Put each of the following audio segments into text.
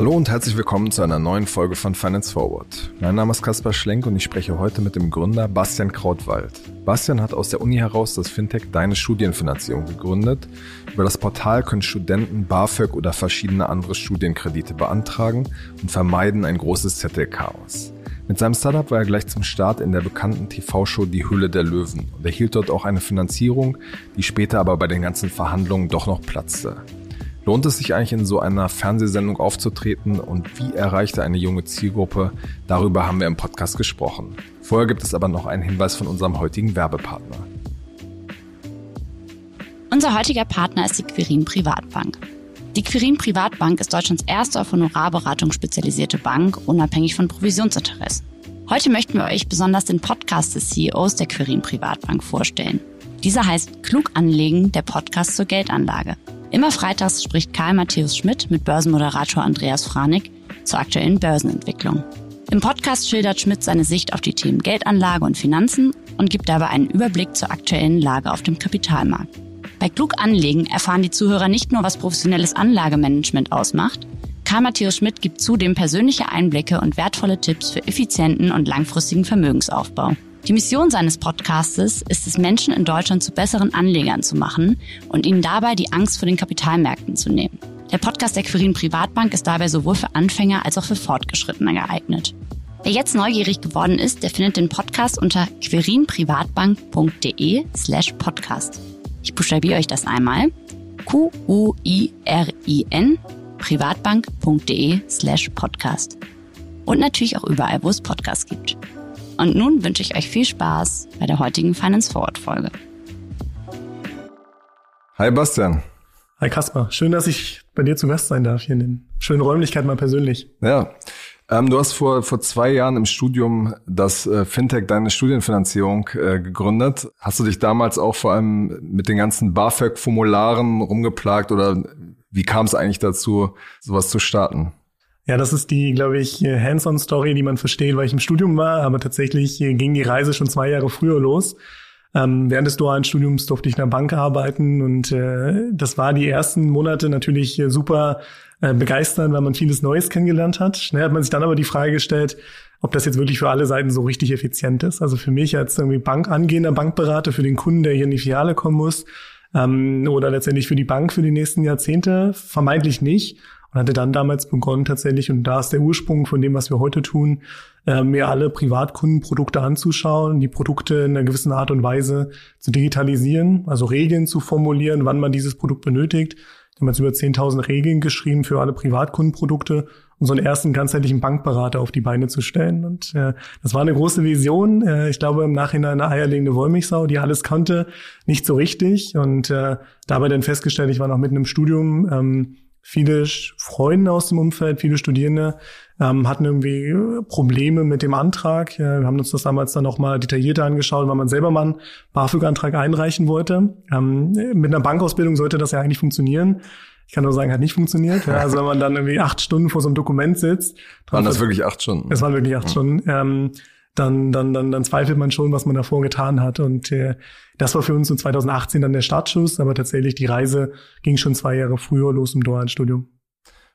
Hallo und herzlich willkommen zu einer neuen Folge von Finance Forward. Mein Name ist Kaspar Schlenk und ich spreche heute mit dem Gründer Bastian Krautwald. Bastian hat aus der Uni heraus das Fintech Deine Studienfinanzierung gegründet. Über das Portal können Studenten BAföG oder verschiedene andere Studienkredite beantragen und vermeiden ein großes Zettelchaos. Mit seinem Startup war er gleich zum Start in der bekannten TV-Show Die Hülle der Löwen und erhielt dort auch eine Finanzierung, die später aber bei den ganzen Verhandlungen doch noch platzte. Lohnt es sich eigentlich in so einer Fernsehsendung aufzutreten und wie erreichte eine junge Zielgruppe? Darüber haben wir im Podcast gesprochen. Vorher gibt es aber noch einen Hinweis von unserem heutigen Werbepartner. Unser heutiger Partner ist die Quirin Privatbank. Die Quirin Privatbank ist Deutschlands erste auf Honorarberatung spezialisierte Bank, unabhängig von Provisionsinteressen. Heute möchten wir euch besonders den Podcast des CEOs der Quirin Privatbank vorstellen. Dieser heißt Klug anlegen, der Podcast zur Geldanlage. Immer freitags spricht Karl Matthäus Schmidt mit Börsenmoderator Andreas Franig zur aktuellen Börsenentwicklung. Im Podcast schildert Schmidt seine Sicht auf die Themen Geldanlage und Finanzen und gibt dabei einen Überblick zur aktuellen Lage auf dem Kapitalmarkt. Bei Klug anlegen erfahren die Zuhörer nicht nur, was professionelles Anlagemanagement ausmacht, Karl Matthäus Schmidt gibt zudem persönliche Einblicke und wertvolle Tipps für effizienten und langfristigen Vermögensaufbau. Die Mission seines Podcastes ist es, Menschen in Deutschland zu besseren Anlegern zu machen und ihnen dabei die Angst vor den Kapitalmärkten zu nehmen. Der Podcast der Quirin Privatbank ist dabei sowohl für Anfänger als auch für Fortgeschrittene geeignet. Wer jetzt neugierig geworden ist, der findet den Podcast unter querinprivatbank.de slash podcast. Ich buchstabiere euch das einmal. Q-U-I-R-I-N privatbank.de slash podcast. Und natürlich auch überall, wo es Podcasts gibt. Und nun wünsche ich euch viel Spaß bei der heutigen Finance Forward Folge. Hi Bastian. Hi Kaspar. Schön, dass ich bei dir zu Gast sein darf hier in den schönen Räumlichkeiten mal persönlich. Ja. Ähm, du hast vor, vor zwei Jahren im Studium das äh, Fintech Deine Studienfinanzierung äh, gegründet. Hast du dich damals auch vor allem mit den ganzen BAföG-Formularen rumgeplagt oder wie kam es eigentlich dazu, sowas zu starten? Ja, das ist die, glaube ich, Hands-on-Story, die man versteht, weil ich im Studium war, aber tatsächlich ging die Reise schon zwei Jahre früher los. Ähm, während des dualen Studiums durfte ich in der Bank arbeiten und äh, das war die ersten Monate natürlich super äh, begeisternd, weil man vieles Neues kennengelernt hat. Schnell hat man sich dann aber die Frage gestellt, ob das jetzt wirklich für alle Seiten so richtig effizient ist. Also für mich als irgendwie Bank angehender Bankberater, für den Kunden, der hier in die Filiale kommen muss, ähm, oder letztendlich für die Bank für die nächsten Jahrzehnte, vermeintlich nicht und hatte dann damals begonnen tatsächlich, und da ist der Ursprung von dem, was wir heute tun, äh, mir alle Privatkundenprodukte anzuschauen, die Produkte in einer gewissen Art und Weise zu digitalisieren, also Regeln zu formulieren, wann man dieses Produkt benötigt. Jetzt über 10.000 Regeln geschrieben für alle Privatkundenprodukte, um so einen ersten ganzheitlichen Bankberater auf die Beine zu stellen. Und äh, das war eine große Vision. Äh, ich glaube im Nachhinein eine eierlegende Wollmilchsau, die alles konnte, nicht so richtig. Und äh, dabei dann festgestellt, ich war noch mitten im Studium, ähm, Viele Freunde aus dem Umfeld, viele Studierende ähm, hatten irgendwie äh, Probleme mit dem Antrag. Ja, wir haben uns das damals dann nochmal detaillierter angeschaut, weil man selber mal einen BAföG-Antrag einreichen wollte. Ähm, mit einer Bankausbildung sollte das ja eigentlich funktionieren. Ich kann nur sagen, hat nicht funktioniert. Ja, also wenn man dann irgendwie acht Stunden vor so einem Dokument sitzt. Waren das wirklich acht Stunden? Es waren wirklich acht mhm. Stunden. Ähm, dann, dann, dann, dann zweifelt man schon, was man davor getan hat. Und äh, das war für uns in 2018 dann der Startschuss, aber tatsächlich die Reise ging schon zwei Jahre früher los im dualen Studium.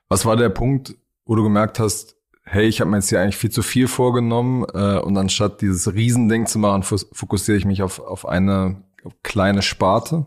Was war der Punkt, wo du gemerkt hast, hey, ich habe mir jetzt hier eigentlich viel zu viel vorgenommen äh, und anstatt dieses Riesending zu machen, fokussiere ich mich auf, auf eine kleine Sparte?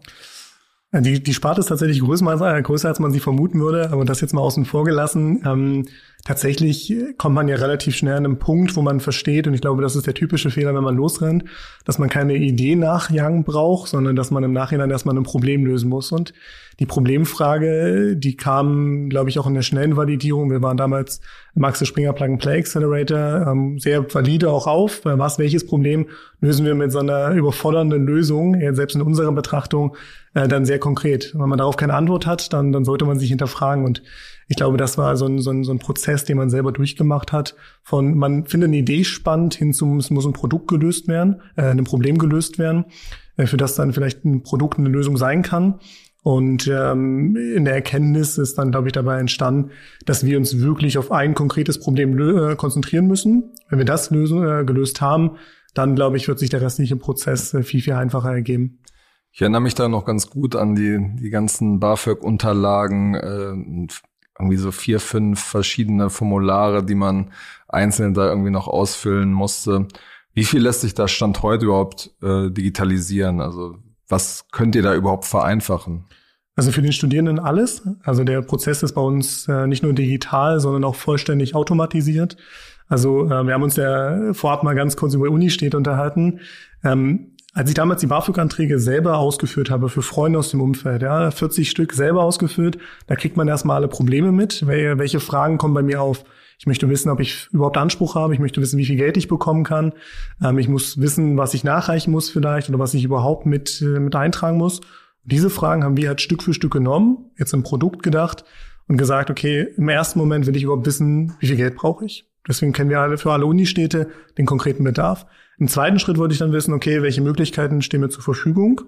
Die, die Sparte ist tatsächlich größer, äh, größer, als man sie vermuten würde, aber das jetzt mal außen vor gelassen. Ähm, tatsächlich kommt man ja relativ schnell an einen Punkt, wo man versteht, und ich glaube, das ist der typische Fehler, wenn man losrennt, dass man keine Idee nachjagen braucht, sondern dass man im Nachhinein erstmal ein Problem lösen muss. Und die Problemfrage, die kam, glaube ich, auch in der schnellen Validierung. Wir waren damals im Axel Springer Plug and Play Accelerator ähm, sehr valide auch auf. Was, welches Problem lösen wir mit so einer überfordernden Lösung, selbst in unserer Betrachtung, äh, dann sehr konkret. Wenn man darauf keine Antwort hat, dann, dann sollte man sich hinterfragen. Und ich glaube, das war so ein, so, ein, so ein Prozess, den man selber durchgemacht hat. Von man findet eine Idee spannend hin zum, es muss ein Produkt gelöst werden, äh, ein Problem gelöst werden, äh, für das dann vielleicht ein Produkt eine Lösung sein kann. Und ähm, in der Erkenntnis ist dann, glaube ich, dabei entstanden, dass wir uns wirklich auf ein konkretes Problem äh, konzentrieren müssen. Wenn wir das lösen, äh, gelöst haben, dann, glaube ich, wird sich der restliche Prozess äh, viel, viel einfacher ergeben. Ich erinnere mich da noch ganz gut an die, die ganzen BAföG-Unterlagen, äh, irgendwie so vier, fünf verschiedene Formulare, die man einzeln da irgendwie noch ausfüllen musste. Wie viel lässt sich da Stand heute überhaupt äh, digitalisieren? Also was könnt ihr da überhaupt vereinfachen? Also für den Studierenden alles. Also der Prozess ist bei uns äh, nicht nur digital, sondern auch vollständig automatisiert. Also äh, wir haben uns ja vorab mal ganz kurz über Uni-Städte unterhalten. Ähm, als ich damals die BAföG-Anträge selber ausgeführt habe für Freunde aus dem Umfeld, ja, 40 Stück selber ausgeführt, da kriegt man erstmal alle Probleme mit. Welche Fragen kommen bei mir auf? Ich möchte wissen, ob ich überhaupt Anspruch habe. Ich möchte wissen, wie viel Geld ich bekommen kann. Ähm, ich muss wissen, was ich nachreichen muss vielleicht oder was ich überhaupt mit, äh, mit eintragen muss. Und diese Fragen haben wir halt Stück für Stück genommen, jetzt im Produkt gedacht und gesagt, okay, im ersten Moment will ich überhaupt wissen, wie viel Geld brauche ich. Deswegen kennen wir alle für alle Unistädte den konkreten Bedarf. Im zweiten Schritt wollte ich dann wissen, okay, welche Möglichkeiten stehen mir zur Verfügung?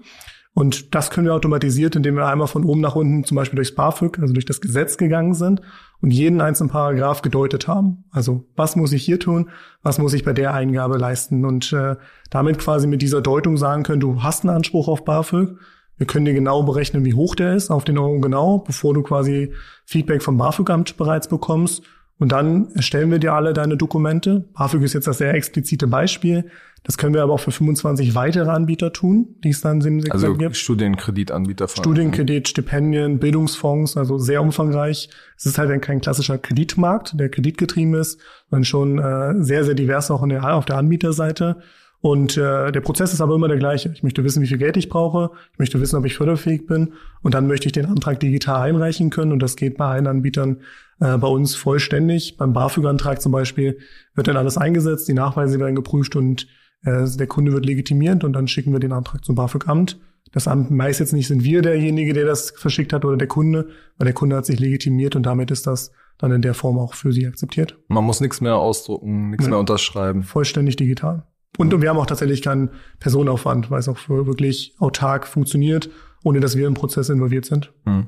Und das können wir automatisiert, indem wir einmal von oben nach unten zum Beispiel durchs BAföG, also durch das Gesetz gegangen sind und jeden einzelnen Paragraph gedeutet haben. Also was muss ich hier tun, was muss ich bei der Eingabe leisten und äh, damit quasi mit dieser Deutung sagen können, du hast einen Anspruch auf BAföG. Wir können dir genau berechnen, wie hoch der ist, auf den Euro genau, bevor du quasi Feedback vom BAföG-Amt bereits bekommst. Und dann erstellen wir dir alle deine Dokumente. BAföG ist jetzt das sehr explizite Beispiel. Das können wir aber auch für 25 weitere Anbieter tun, die es dann im Sektor also gibt. Studienkreditanbieter. Studienkredit, Stipendien, Bildungsfonds, also sehr umfangreich. Es ist halt kein klassischer Kreditmarkt, der kreditgetrieben ist, sondern schon äh, sehr, sehr divers auch der, auf der Anbieterseite. Und äh, der Prozess ist aber immer der gleiche. Ich möchte wissen, wie viel Geld ich brauche. Ich möchte wissen, ob ich förderfähig bin. Und dann möchte ich den Antrag digital einreichen können. Und das geht bei allen Anbietern äh, bei uns vollständig. Beim BAföG-Antrag zum Beispiel wird dann alles eingesetzt, die Nachweise werden geprüft und äh, der Kunde wird legitimiert und dann schicken wir den Antrag zum BAföG-Amt. Das Amt meist jetzt nicht sind wir derjenige, der das verschickt hat oder der Kunde, weil der Kunde hat sich legitimiert und damit ist das dann in der Form auch für sie akzeptiert. Man muss nichts mehr ausdrucken, nichts ja. mehr unterschreiben. Vollständig digital. Und, und wir haben auch tatsächlich keinen Personenaufwand, weil es auch wirklich autark funktioniert, ohne dass wir im Prozess involviert sind. Hm.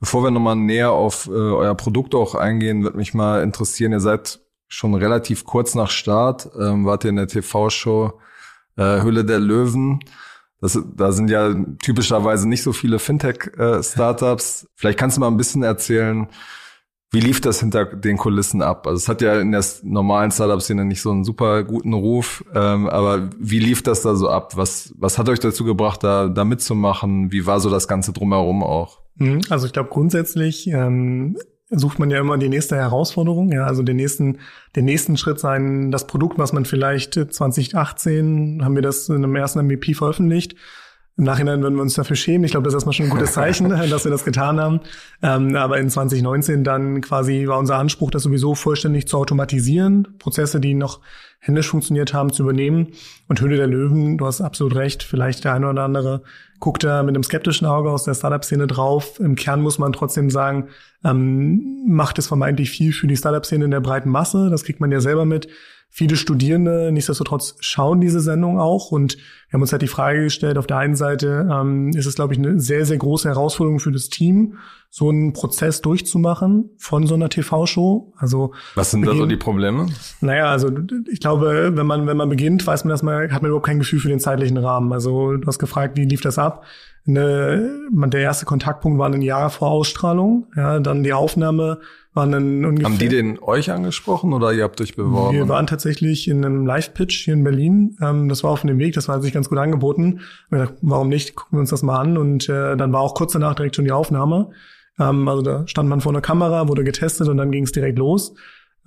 Bevor wir nochmal näher auf äh, euer Produkt auch eingehen, wird mich mal interessieren, ihr seid schon relativ kurz nach Start, ähm, wart ihr in der TV-Show äh, Hülle der Löwen. Das, da sind ja typischerweise nicht so viele Fintech-Startups. Äh, Vielleicht kannst du mal ein bisschen erzählen, wie lief das hinter den Kulissen ab? Also es hat ja in der normalen Startup-Szene nicht so einen super guten Ruf, ähm, aber wie lief das da so ab? Was, was hat euch dazu gebracht, da, da mitzumachen? Wie war so das Ganze drumherum auch? Mhm. Also ich glaube grundsätzlich ähm, sucht man ja immer die nächste Herausforderung, ja, also den nächsten, den nächsten Schritt sein, das Produkt, was man vielleicht 2018 haben wir das in einem ersten MVP veröffentlicht. Im Nachhinein würden wir uns dafür schämen. Ich glaube, das ist erstmal schon ein gutes Zeichen, dass wir das getan haben. Ähm, aber in 2019 dann quasi war unser Anspruch, das sowieso vollständig zu automatisieren, Prozesse, die noch händisch funktioniert haben, zu übernehmen. Und Höhle der Löwen, du hast absolut recht, vielleicht der eine oder andere guckt da mit einem skeptischen Auge aus der Startup-Szene drauf. Im Kern muss man trotzdem sagen, ähm, macht es vermeintlich viel für die Startup-Szene in der breiten Masse. Das kriegt man ja selber mit. Viele Studierende, nichtsdestotrotz, schauen diese Sendung auch. Und wir haben uns halt die Frage gestellt, auf der einen Seite ähm, ist es, glaube ich, eine sehr, sehr große Herausforderung für das Team, so einen Prozess durchzumachen von so einer TV-Show. Also Was sind da so die Probleme? Naja, also ich glaube, wenn man, wenn man beginnt, weiß man erstmal, hat man überhaupt kein Gefühl für den zeitlichen Rahmen. Also du hast gefragt, wie lief das ab? Eine, der erste Kontaktpunkt war ein Jahr vor Ausstrahlung. Ja, dann die Aufnahme waren dann ungefähr. Haben die den euch angesprochen oder ihr habt euch beworben? Wir waren tatsächlich in einem Live-Pitch hier in Berlin. Ähm, das war auf dem Weg, das war sich ganz gut angeboten. Wir dachten, warum nicht? Gucken wir uns das mal an. Und äh, dann war auch kurz danach direkt schon die Aufnahme. Ähm, also da stand man vor einer Kamera, wurde getestet und dann ging es direkt los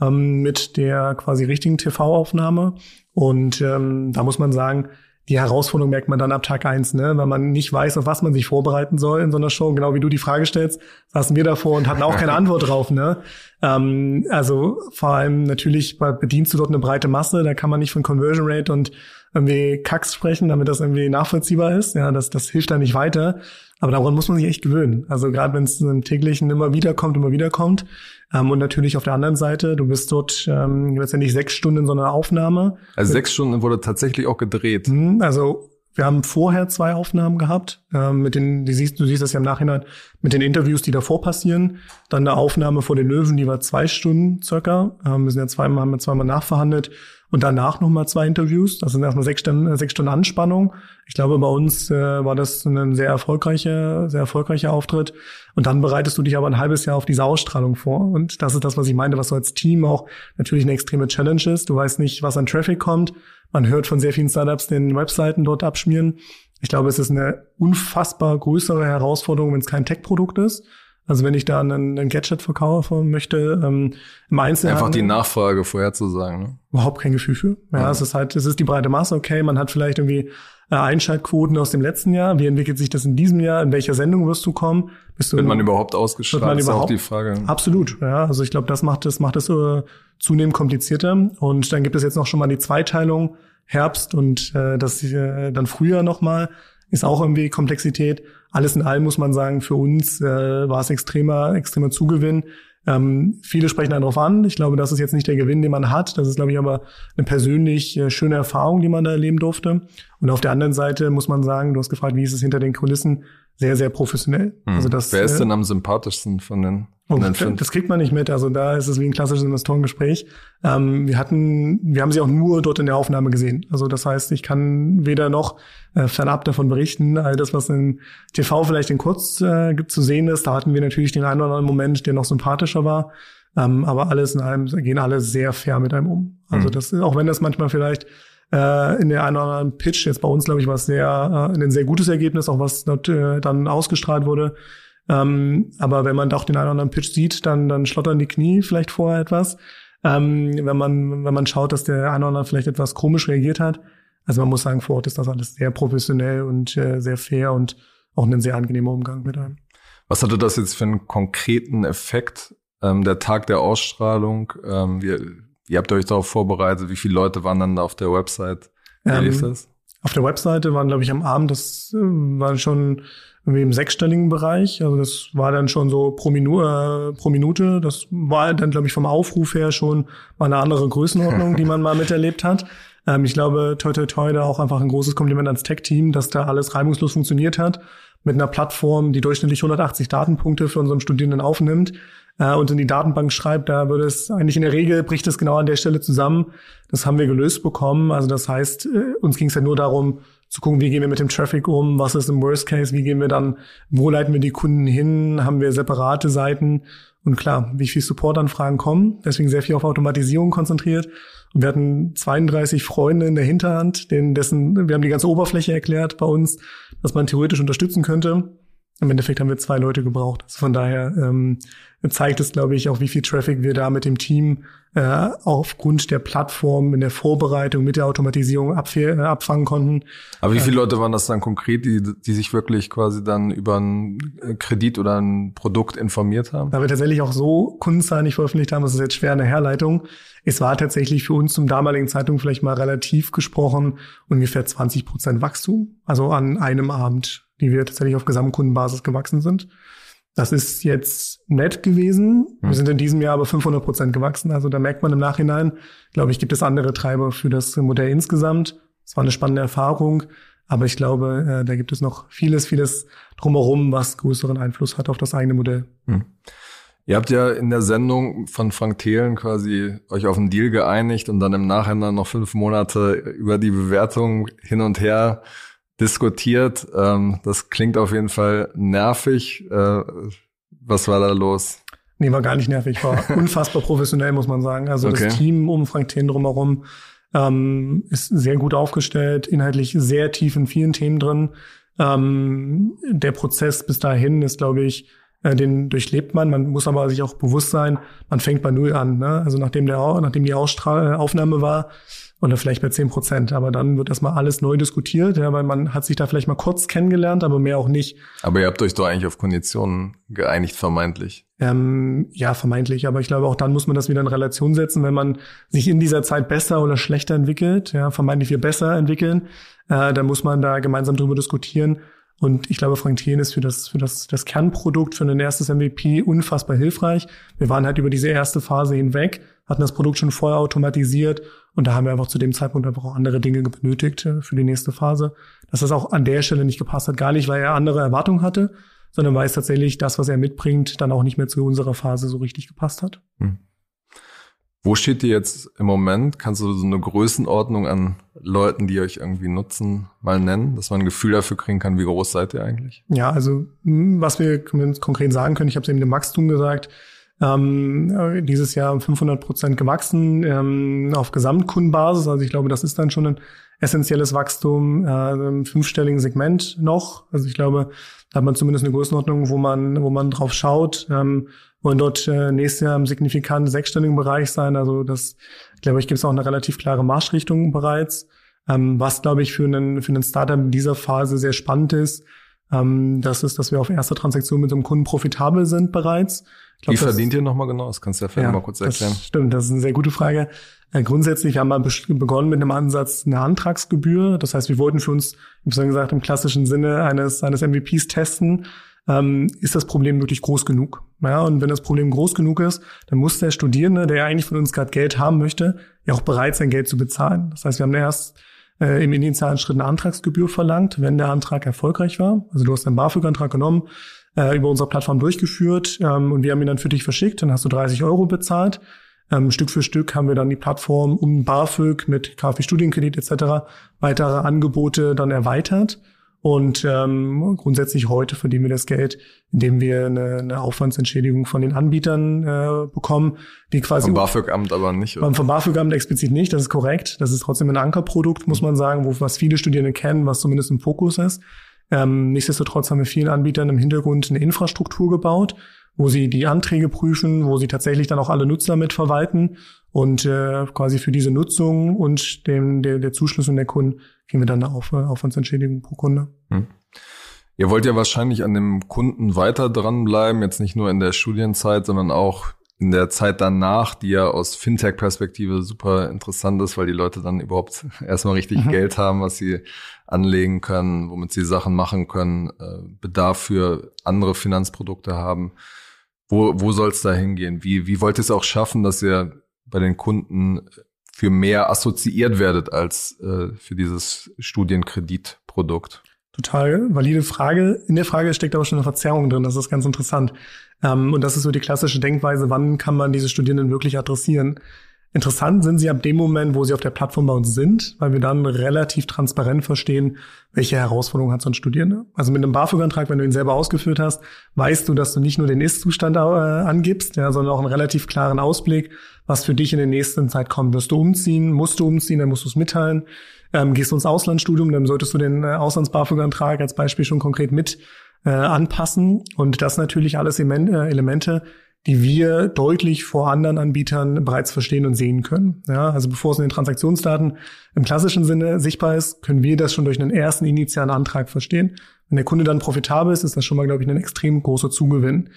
ähm, mit der quasi richtigen TV-Aufnahme. Und ähm, da muss man sagen, die Herausforderung merkt man dann ab Tag eins, ne? weil man nicht weiß, auf was man sich vorbereiten soll in so einer Show. Genau wie du die Frage stellst, saßen wir davor und hatten auch keine Antwort drauf. Ne? Ähm, also vor allem natürlich bedienst du dort eine breite Masse, da kann man nicht von Conversion Rate und irgendwie Kacks sprechen, damit das irgendwie nachvollziehbar ist. Ja, das, das hilft da nicht weiter. Aber daran muss man sich echt gewöhnen. Also gerade wenn es im täglichen immer wieder kommt, immer wieder kommt. Ähm, und natürlich auf der anderen Seite, du bist dort ähm, letztendlich sechs Stunden in so einer Aufnahme. Also sechs Stunden wurde tatsächlich auch gedreht. Mhm, also wir haben vorher zwei Aufnahmen gehabt, ähm, mit den, die siehst, du siehst das ja im Nachhinein, mit den Interviews, die davor passieren. Dann eine Aufnahme vor den Löwen, die war zwei Stunden circa. Ähm, wir sind ja zweimal, haben wir zweimal nachverhandelt. Und danach nochmal zwei Interviews. Das sind erstmal sechs Stunden, sechs Stunden Anspannung. Ich glaube, bei uns äh, war das ein sehr erfolgreicher, sehr erfolgreicher Auftritt. Und dann bereitest du dich aber ein halbes Jahr auf diese Ausstrahlung vor. Und das ist das, was ich meinte, was so als Team auch natürlich eine extreme Challenge ist. Du weißt nicht, was an Traffic kommt. Man hört von sehr vielen Startups, den Webseiten dort abschmieren. Ich glaube, es ist eine unfassbar größere Herausforderung, wenn es kein Tech-Produkt ist. Also wenn ich da einen, einen Gadget verkaufen möchte, ähm, im Einzelnen. Einfach die Nachfrage vorherzusagen. Ne? Überhaupt kein Gefühl für. Ja, ja, es ist halt, es ist die breite Masse, okay, man hat vielleicht irgendwie äh, Einschaltquoten aus dem letzten Jahr. Wie entwickelt sich das in diesem Jahr? In welcher Sendung wirst du kommen? Bist du, wird man überhaupt ausgestrahlt? Man überhaupt, ist auch die Frage. Absolut, ja. Also ich glaube, das macht es, macht es äh, zunehmend komplizierter. Und dann gibt es jetzt noch schon mal die Zweiteilung Herbst und äh, das äh, dann früher nochmal ist auch irgendwie Komplexität. Alles in allem muss man sagen, für uns äh, war es extremer, extremer Zugewinn. Ähm, viele sprechen darauf an. Ich glaube, das ist jetzt nicht der Gewinn, den man hat. Das ist, glaube ich, aber eine persönlich äh, schöne Erfahrung, die man da erleben durfte. Und auf der anderen Seite muss man sagen, du hast gefragt, wie ist es hinter den Kulissen? Sehr, sehr professionell. Hm. Also das, Wer ist äh, denn am sympathischsten von den, von oh, den Das kriegt man nicht mit. Also da ist es wie ein klassisches Investorengespräch. Ähm, wir hatten, wir haben sie auch nur dort in der Aufnahme gesehen. Also das heißt, ich kann weder noch äh, fernab davon berichten. All das, was in TV vielleicht in kurz äh, zu sehen ist, da hatten wir natürlich den einen oder anderen Moment, der noch sympathischer war. Ähm, aber alles in allem gehen alle sehr fair mit einem um. Also hm. das, auch wenn das manchmal vielleicht äh, in der einen oder anderen Pitch. Jetzt bei uns, glaube ich, war es sehr, äh, ein sehr gutes Ergebnis, auch was dort, äh, dann ausgestrahlt wurde. Ähm, aber wenn man doch den einen oder anderen Pitch sieht, dann, dann schlottern die Knie vielleicht vorher etwas. Ähm, wenn man, wenn man schaut, dass der eine oder andere vielleicht etwas komisch reagiert hat. Also man muss sagen, vor Ort ist das alles sehr professionell und äh, sehr fair und auch ein sehr angenehmer Umgang mit einem. Was hatte das jetzt für einen konkreten Effekt? Ähm, der Tag der Ausstrahlung, ähm, wir, Ihr habt euch darauf vorbereitet. Wie viele Leute waren dann da auf der Website? Wie ähm, lief das? Auf der Webseite waren, glaube ich, am Abend, das äh, war schon irgendwie im sechsstelligen Bereich. Also das war dann schon so pro, Minu äh, pro Minute. Das war dann, glaube ich, vom Aufruf her schon mal eine andere Größenordnung, die man mal miterlebt hat. Ähm, ich glaube, toi toi toi, da auch einfach ein großes Kompliment ans Tech-Team, dass da alles reibungslos funktioniert hat. Mit einer Plattform, die durchschnittlich 180 Datenpunkte für unseren Studierenden aufnimmt äh, und in die Datenbank schreibt, da würde es eigentlich in der Regel bricht es genau an der Stelle zusammen. Das haben wir gelöst bekommen. Also das heißt, äh, uns ging es ja nur darum, zu gucken, wie gehen wir mit dem Traffic um, was ist im Worst Case, wie gehen wir dann, wo leiten wir die Kunden hin, haben wir separate Seiten und klar, wie viel Supportanfragen kommen, deswegen sehr viel auf Automatisierung konzentriert. Und wir hatten 32 Freunde in der Hinterhand, denen dessen, wir haben die ganze Oberfläche erklärt bei uns, dass man theoretisch unterstützen könnte. Im Endeffekt haben wir zwei Leute gebraucht. Also von daher ähm, zeigt es, glaube ich, auch, wie viel Traffic wir da mit dem Team äh, aufgrund der Plattform in der Vorbereitung mit der Automatisierung äh, abfangen konnten. Aber wie viele äh, Leute waren das dann konkret, die, die sich wirklich quasi dann über ein Kredit oder ein Produkt informiert haben? Da wir tatsächlich auch so Kundenzahlen nicht veröffentlicht haben, das ist jetzt schwer eine Herleitung. Es war tatsächlich für uns zum damaligen Zeitpunkt vielleicht mal relativ gesprochen ungefähr 20 Prozent Wachstum, also an einem Abend die wir tatsächlich auf Gesamtkundenbasis gewachsen sind. Das ist jetzt nett gewesen. Wir hm. sind in diesem Jahr aber 500 Prozent gewachsen. Also da merkt man im Nachhinein, glaube ich, gibt es andere Treiber für das Modell insgesamt. Es war eine spannende Erfahrung. Aber ich glaube, äh, da gibt es noch vieles, vieles drumherum, was größeren Einfluss hat auf das eigene Modell. Hm. Ihr habt ja in der Sendung von Frank Thelen quasi euch auf einen Deal geeinigt und dann im Nachhinein noch fünf Monate über die Bewertung hin und her diskutiert. Ähm, das klingt auf jeden Fall nervig. Äh, was war da los? Nee, war gar nicht nervig. War unfassbar professionell, muss man sagen. Also okay. das Team um Frank Thien drumherum ähm, ist sehr gut aufgestellt, inhaltlich sehr tief in vielen Themen drin. Ähm, der Prozess bis dahin ist, glaube ich, äh, den durchlebt man. Man muss aber sich auch bewusst sein, man fängt bei Null an. Ne? Also nachdem, der, nachdem die Ausstrahl Aufnahme war, oder vielleicht bei zehn Prozent. Aber dann wird erstmal alles neu diskutiert, ja, weil man hat sich da vielleicht mal kurz kennengelernt, aber mehr auch nicht. Aber ihr habt euch doch eigentlich auf Konditionen geeinigt, vermeintlich. Ähm, ja, vermeintlich. Aber ich glaube, auch dann muss man das wieder in Relation setzen, wenn man sich in dieser Zeit besser oder schlechter entwickelt, ja, vermeintlich wir besser entwickeln, äh, dann muss man da gemeinsam drüber diskutieren. Und ich glaube, Frank Thien ist für das, für das, das Kernprodukt, für ein erstes MVP unfassbar hilfreich. Wir waren halt über diese erste Phase hinweg, hatten das Produkt schon vorher automatisiert und da haben wir einfach zu dem Zeitpunkt einfach auch andere Dinge benötigt äh, für die nächste Phase. Dass das auch an der Stelle nicht gepasst hat, gar nicht, weil er andere Erwartungen hatte, sondern weil es tatsächlich das, was er mitbringt, dann auch nicht mehr zu unserer Phase so richtig gepasst hat. Hm. Wo steht ihr jetzt im Moment? Kannst du so eine Größenordnung an Leuten, die euch irgendwie nutzen, mal nennen, dass man ein Gefühl dafür kriegen kann, wie groß seid ihr eigentlich? Ja, also hm, was wir konkret sagen können, ich habe es eben dem Wachstum gesagt, ähm, dieses Jahr um 500 Prozent gewachsen ähm, auf Gesamtkundenbasis. Also ich glaube, das ist dann schon ein essentielles Wachstum äh, im fünfstelligen Segment noch. Also ich glaube, da hat man zumindest eine Größenordnung, wo man, wo man drauf schaut. Ähm, wollen dort äh, nächstes Jahr im signifikanten sechsstelligen Bereich sein. Also das, glaube ich, gibt es auch eine relativ klare Marschrichtung bereits. Ähm, was, glaube ich, für einen, für einen Startup in dieser Phase sehr spannend ist, ähm, das ist, dass wir auf erster Transaktion mit einem Kunden profitabel sind bereits. Glaub, Wie verdient ihr nochmal genau? Das kannst du ja vielleicht ja, mal kurz erklären. Das stimmt, das ist eine sehr gute Frage. Äh, grundsätzlich haben wir begonnen mit einem Ansatz eine Antragsgebühr. Das heißt, wir wollten für uns, ich habe gesagt, im klassischen Sinne eines, eines MVPs testen, ähm, ist das Problem wirklich groß genug? Ja, und wenn das Problem groß genug ist, dann muss der Studierende, der ja eigentlich von uns gerade Geld haben möchte, ja auch bereit sein, Geld zu bezahlen. Das heißt, wir haben erst äh, im initialen Schritt eine Antragsgebühr verlangt, wenn der Antrag erfolgreich war. Also du hast einen BAföG-Antrag genommen, äh, über unsere Plattform durchgeführt ähm, und wir haben ihn dann für dich verschickt, dann hast du 30 Euro bezahlt. Ähm, Stück für Stück haben wir dann die Plattform um BAföG mit KfW Studienkredit etc. weitere Angebote dann erweitert. Und ähm, grundsätzlich heute verdienen wir das Geld, indem wir eine, eine Aufwandsentschädigung von den Anbietern äh, bekommen, die quasi vom BAföG-Amt aber nicht. Oder? Vom BAföG-Amt explizit nicht, das ist korrekt. Das ist trotzdem ein Ankerprodukt, muss man sagen, wo was viele Studierende kennen, was zumindest im Fokus ist. Ähm, nichtsdestotrotz haben wir vielen Anbietern im Hintergrund eine Infrastruktur gebaut, wo sie die Anträge prüfen, wo sie tatsächlich dann auch alle Nutzer mit verwalten und äh, quasi für diese Nutzung und dem, der, der Zuschlüsselung der Kunden kriegen wir dann eine Auf Aufwandsentschädigung pro Kunde. Hm. Ihr wollt ja wahrscheinlich an dem Kunden weiter dranbleiben, jetzt nicht nur in der Studienzeit, sondern auch in der Zeit danach, die ja aus Fintech-Perspektive super interessant ist, weil die Leute dann überhaupt erstmal richtig mhm. Geld haben, was sie anlegen können, womit sie Sachen machen können, äh, Bedarf für andere Finanzprodukte haben. Wo, wo soll es da hingehen? Wie, wie wollt ihr es auch schaffen, dass ihr bei den Kunden für mehr assoziiert werdet als äh, für dieses Studienkreditprodukt? Total valide Frage. In der Frage steckt aber schon eine Verzerrung drin. Das ist ganz interessant. Ähm, und das ist so die klassische Denkweise, wann kann man diese Studierenden wirklich adressieren? Interessant sind sie ab dem Moment, wo sie auf der Plattform bei uns sind, weil wir dann relativ transparent verstehen, welche Herausforderungen hat so ein Studierender. Also mit einem BAföG-Antrag, wenn du ihn selber ausgeführt hast, weißt du, dass du nicht nur den Ist-Zustand äh, angibst, ja, sondern auch einen relativ klaren Ausblick, was für dich in der nächsten Zeit kommt. Wirst du umziehen, musst du umziehen, dann musst du es mitteilen. Ähm, gehst du ins Auslandsstudium, dann solltest du den äh, Auslands-BAföG-Antrag als Beispiel schon konkret mit äh, anpassen. Und das natürlich alles äh, Elemente, die wir deutlich vor anderen Anbietern bereits verstehen und sehen können. Ja, also bevor es in den Transaktionsdaten im klassischen Sinne sichtbar ist, können wir das schon durch einen ersten initialen Antrag verstehen. Wenn der Kunde dann profitabel ist, ist das schon mal, glaube ich, ein extrem großer Zugewinn.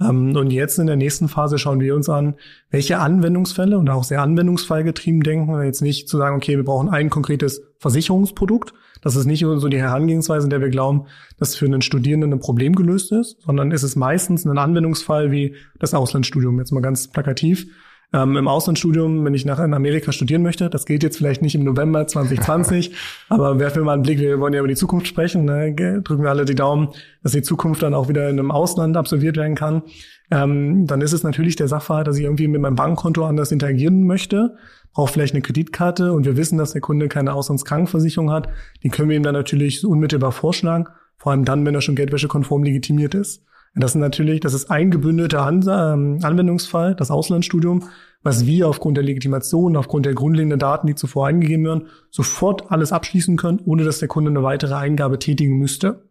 Ähm, und jetzt in der nächsten Phase schauen wir uns an, welche Anwendungsfälle und auch sehr anwendungsfallgetrieben denken. Jetzt nicht zu sagen, okay, wir brauchen ein konkretes Versicherungsprodukt. Das ist nicht so die Herangehensweise, in der wir glauben, dass für einen Studierenden ein Problem gelöst ist, sondern ist es meistens ein Anwendungsfall wie das Auslandsstudium, jetzt mal ganz plakativ ähm, im Auslandsstudium, wenn ich nach in Amerika studieren möchte. Das geht jetzt vielleicht nicht im November 2020, aber werfen wir mal einen Blick, wir wollen ja über die Zukunft sprechen, ne? drücken wir alle die Daumen, dass die Zukunft dann auch wieder in einem Ausland absolviert werden kann. Ähm, dann ist es natürlich der Sachverhalt, dass ich irgendwie mit meinem Bankkonto anders interagieren möchte, brauche vielleicht eine Kreditkarte und wir wissen, dass der Kunde keine Auslandskrankenversicherung hat. Die können wir ihm dann natürlich unmittelbar vorschlagen, vor allem dann, wenn er schon geldwäschekonform legitimiert ist. Das sind natürlich, das ist ein gebündelter An ähm, Anwendungsfall, das Auslandsstudium, was wir aufgrund der Legitimation, aufgrund der grundlegenden Daten, die zuvor eingegeben werden, sofort alles abschließen können, ohne dass der Kunde eine weitere Eingabe tätigen müsste.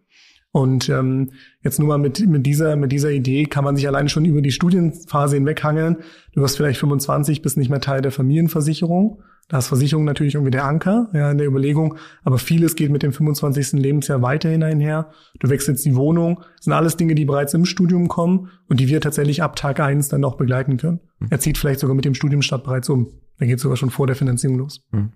Und ähm, jetzt nur mal mit, mit, dieser, mit dieser Idee kann man sich alleine schon über die Studienphase hinweghangeln. Du wirst vielleicht 25, bist nicht mehr Teil der Familienversicherung. Da ist Versicherung natürlich irgendwie der Anker ja, in der Überlegung, aber vieles geht mit dem 25. Lebensjahr weiterhin einher. Du wechselst die Wohnung. Das sind alles Dinge, die bereits im Studium kommen und die wir tatsächlich ab Tag eins dann noch begleiten können. Mhm. Er zieht vielleicht sogar mit dem Studiumstart bereits um. Da geht sogar schon vor der Finanzierung los. Mhm.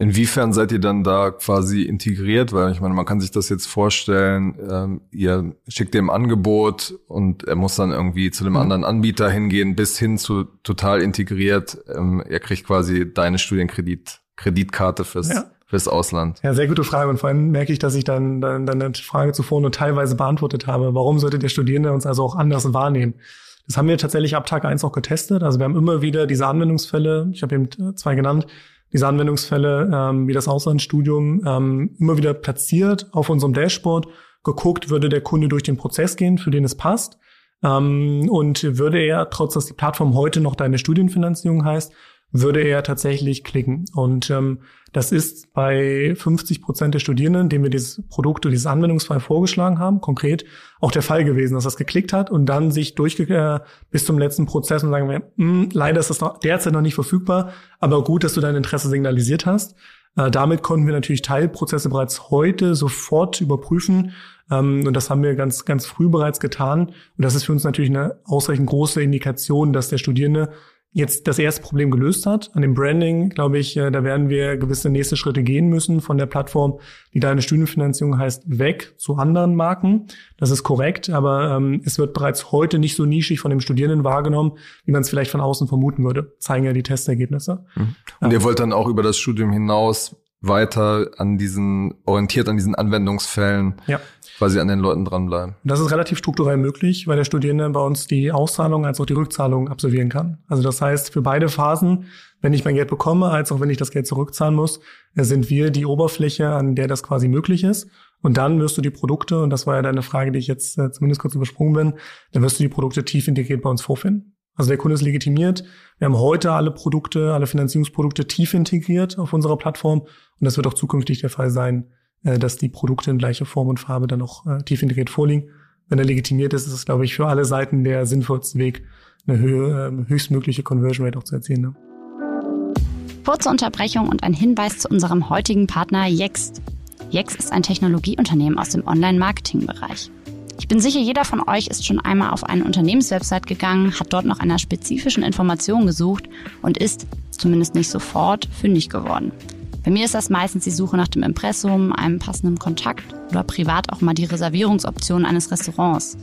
Inwiefern seid ihr dann da quasi integriert? Weil ich meine, man kann sich das jetzt vorstellen, ähm, ihr schickt dem Angebot und er muss dann irgendwie zu einem mhm. anderen Anbieter hingehen, bis hin zu total integriert. Ähm, er kriegt quasi deine Studienkredit, Kreditkarte fürs, ja. fürs Ausland. Ja, sehr gute Frage. Und vor allem merke ich, dass ich dann, dann, dann eine Frage zuvor nur teilweise beantwortet habe. Warum sollte der Studierende uns also auch anders wahrnehmen? Das haben wir tatsächlich ab Tag eins auch getestet. Also wir haben immer wieder diese Anwendungsfälle, ich habe eben zwei genannt, diese Anwendungsfälle ähm, wie das Auslandsstudium ähm, immer wieder platziert auf unserem Dashboard, geguckt, würde der Kunde durch den Prozess gehen, für den es passt. Ähm, und würde er, trotz dass die Plattform heute noch deine Studienfinanzierung heißt, würde er tatsächlich klicken. Und ähm, das ist bei 50 Prozent der Studierenden, denen wir dieses Produkt oder dieses Anwendungsfall vorgeschlagen haben, konkret auch der Fall gewesen, dass das geklickt hat und dann sich durch äh, bis zum letzten Prozess und sagen wir, hm, leider ist das noch, derzeit noch nicht verfügbar, aber gut, dass du dein Interesse signalisiert hast. Äh, damit konnten wir natürlich Teilprozesse bereits heute sofort überprüfen. Ähm, und das haben wir ganz, ganz früh bereits getan. Und das ist für uns natürlich eine ausreichend große Indikation, dass der Studierende jetzt das erste Problem gelöst hat. An dem Branding, glaube ich, äh, da werden wir gewisse nächste Schritte gehen müssen von der Plattform, die deine Studienfinanzierung heißt, weg zu anderen Marken. Das ist korrekt, aber ähm, es wird bereits heute nicht so nischig von dem Studierenden wahrgenommen, wie man es vielleicht von außen vermuten würde. Zeigen ja die Testergebnisse. Mhm. Und ihr wollt dann auch über das Studium hinaus weiter an diesen, orientiert an diesen Anwendungsfällen ja quasi an den Leuten dranbleiben. Das ist relativ strukturell möglich, weil der Studierende bei uns die Auszahlung als auch die Rückzahlung absolvieren kann. Also das heißt, für beide Phasen, wenn ich mein Geld bekomme, als auch wenn ich das Geld zurückzahlen muss, sind wir die Oberfläche, an der das quasi möglich ist. Und dann wirst du die Produkte, und das war ja deine Frage, die ich jetzt äh, zumindest kurz übersprungen bin, dann wirst du die Produkte tief integriert bei uns vorfinden. Also der Kunde ist legitimiert. Wir haben heute alle Produkte, alle Finanzierungsprodukte tief integriert auf unserer Plattform. Und das wird auch zukünftig der Fall sein, äh, dass die Produkte in gleicher Form und Farbe dann auch äh, tief integriert vorliegen. Wenn er legitimiert ist, ist es, glaube ich, für alle Seiten der sinnvollste Weg, eine Höhe, äh, höchstmögliche Conversion Rate auch zu erzielen. Ne? Kurze Unterbrechung und ein Hinweis zu unserem heutigen Partner Yext. Yext ist ein Technologieunternehmen aus dem Online-Marketing-Bereich. Ich bin sicher, jeder von euch ist schon einmal auf eine Unternehmenswebsite gegangen, hat dort nach einer spezifischen Information gesucht und ist, zumindest nicht sofort, fündig geworden. Bei mir ist das meistens die Suche nach dem Impressum, einem passenden Kontakt oder privat auch mal die Reservierungsoption eines Restaurants.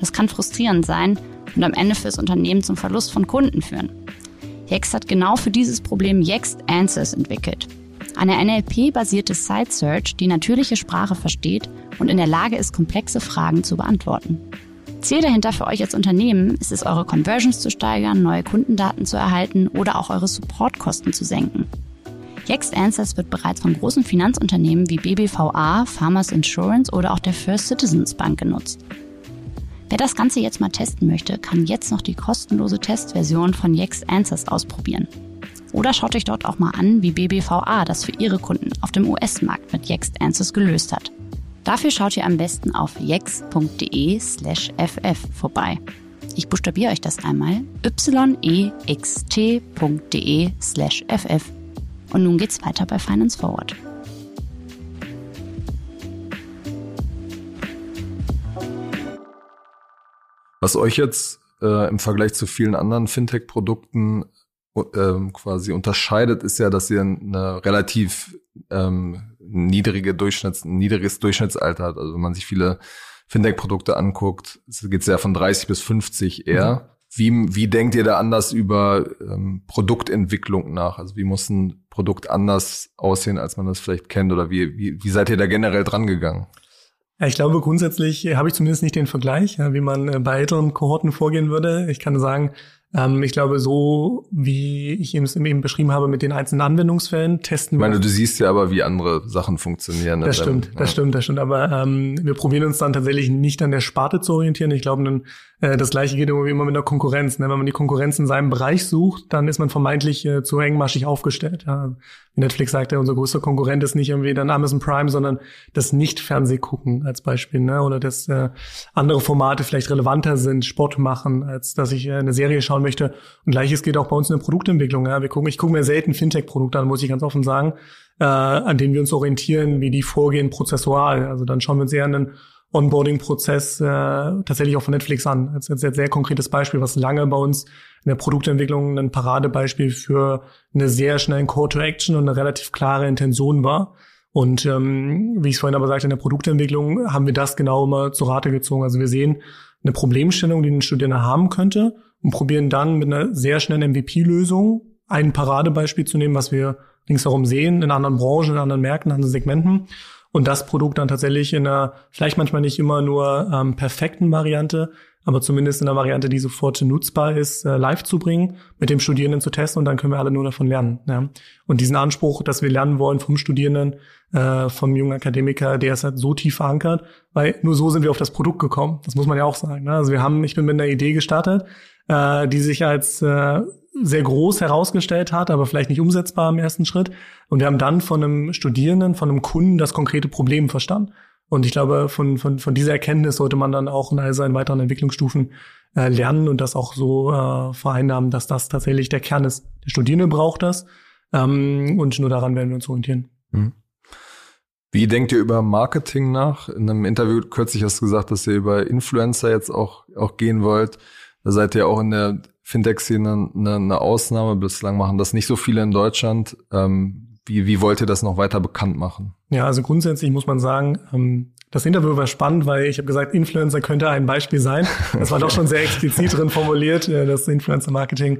Das kann frustrierend sein und am Ende fürs Unternehmen zum Verlust von Kunden führen. Yext hat genau für dieses Problem Yext Answers entwickelt. Eine NLP-basierte Site Search, die natürliche Sprache versteht und in der Lage ist, komplexe Fragen zu beantworten. Ziel dahinter für euch als Unternehmen ist es, eure Conversions zu steigern, neue Kundendaten zu erhalten oder auch eure Supportkosten zu senken. Yext Answers wird bereits von großen Finanzunternehmen wie BBVA, Farmers Insurance oder auch der First Citizens Bank genutzt. Wer das Ganze jetzt mal testen möchte, kann jetzt noch die kostenlose Testversion von Yext Answers ausprobieren. Oder schaut euch dort auch mal an, wie BBVA das für ihre Kunden auf dem US-Markt mit Yext Answers gelöst hat. Dafür schaut ihr am besten auf yext.de slash ff vorbei. Ich buchstabiere euch das einmal yext.de slash ff. Und nun geht's weiter bei Finance Forward. Was euch jetzt äh, im Vergleich zu vielen anderen Fintech-Produkten äh, quasi unterscheidet, ist ja, dass ihr eine relativ ähm, niedrige Durchschnitts, niedriges Durchschnittsalter hat. Also wenn man sich viele Fintech-Produkte anguckt, geht es ja von 30 bis 50 eher. Wie, wie denkt ihr da anders über ähm, Produktentwicklung nach? Also wie muss ein Produkt anders aussehen, als man das vielleicht kennt? Oder wie, wie, wie seid ihr da generell dran gegangen? Ja, ich glaube, grundsätzlich habe ich zumindest nicht den Vergleich, ja, wie man äh, bei älteren Kohorten vorgehen würde. Ich kann sagen, ähm, ich glaube, so wie ich es eben beschrieben habe mit den einzelnen Anwendungsfällen, testen wir. Ich meine, du siehst ja aber, wie andere Sachen funktionieren. Das stimmt, das stimmt, das stimmt. Aber ähm, wir probieren uns dann tatsächlich nicht an der Sparte zu orientieren. Ich glaube, dann, äh, das gleiche geht immer mit der Konkurrenz. Ne? Wenn man die Konkurrenz in seinem Bereich sucht, dann ist man vermeintlich äh, zu engmaschig aufgestellt. Ja? Netflix sagt, ja, unser größter Konkurrent ist nicht irgendwie dann Amazon Prime, sondern das Nicht-Fernsehgucken als Beispiel. Ne? Oder dass äh, andere Formate vielleicht relevanter sind, Sport machen, als dass ich äh, eine Serie schauen möchte. Und gleiches geht auch bei uns in der Produktentwicklung. Ja? Wir gucken, ich gucke mir selten Fintech-Produkte an, muss ich ganz offen sagen, äh, an denen wir uns orientieren, wie die vorgehen prozessual. Also dann schauen wir uns eher einen Onboarding-Prozess äh, tatsächlich auch von Netflix an. Das ist ein sehr konkretes Beispiel, was lange bei uns in der Produktentwicklung ein Paradebeispiel für eine sehr schnellen Call to Action und eine relativ klare Intention war. Und ähm, wie ich es vorhin aber sagte, in der Produktentwicklung haben wir das genau immer zur Rate gezogen. Also wir sehen eine Problemstellung, die ein Studierender haben könnte und probieren dann mit einer sehr schnellen MVP-Lösung ein Paradebeispiel zu nehmen, was wir ringsherum sehen, in anderen Branchen, in anderen Märkten, in anderen Segmenten und das Produkt dann tatsächlich in einer, vielleicht manchmal nicht immer nur ähm, perfekten Variante, aber zumindest in einer Variante, die sofort nutzbar ist, äh, live zu bringen, mit dem Studierenden zu testen und dann können wir alle nur davon lernen. Ja. Und diesen Anspruch, dass wir lernen wollen vom Studierenden, äh, vom jungen Akademiker, der ist halt so tief verankert, weil nur so sind wir auf das Produkt gekommen. Das muss man ja auch sagen. Ne? Also wir haben, ich bin mit einer Idee gestartet, äh, die sich als äh, sehr groß herausgestellt hat, aber vielleicht nicht umsetzbar im ersten Schritt. Und wir haben dann von einem Studierenden, von einem Kunden das konkrete Problem verstanden. Und ich glaube, von, von, von dieser Erkenntnis sollte man dann auch in all seinen weiteren Entwicklungsstufen äh, lernen und das auch so äh, vereinnahmen, dass das tatsächlich der Kern ist. Der Studierende braucht das ähm, und nur daran werden wir uns orientieren. Mhm. Wie denkt ihr über Marketing nach? In einem Interview kürzlich hast du gesagt, dass ihr über Influencer jetzt auch, auch gehen wollt. Da seid ihr auch in der Fintech-Szene eine, eine Ausnahme. Bislang machen das nicht so viele in Deutschland. Ähm, wie, wie wollt ihr das noch weiter bekannt machen? Ja, also grundsätzlich muss man sagen, ähm, das Interview war spannend, weil ich habe gesagt, Influencer könnte ein Beispiel sein. Das war doch schon sehr explizit drin formuliert, äh, dass Influencer-Marketing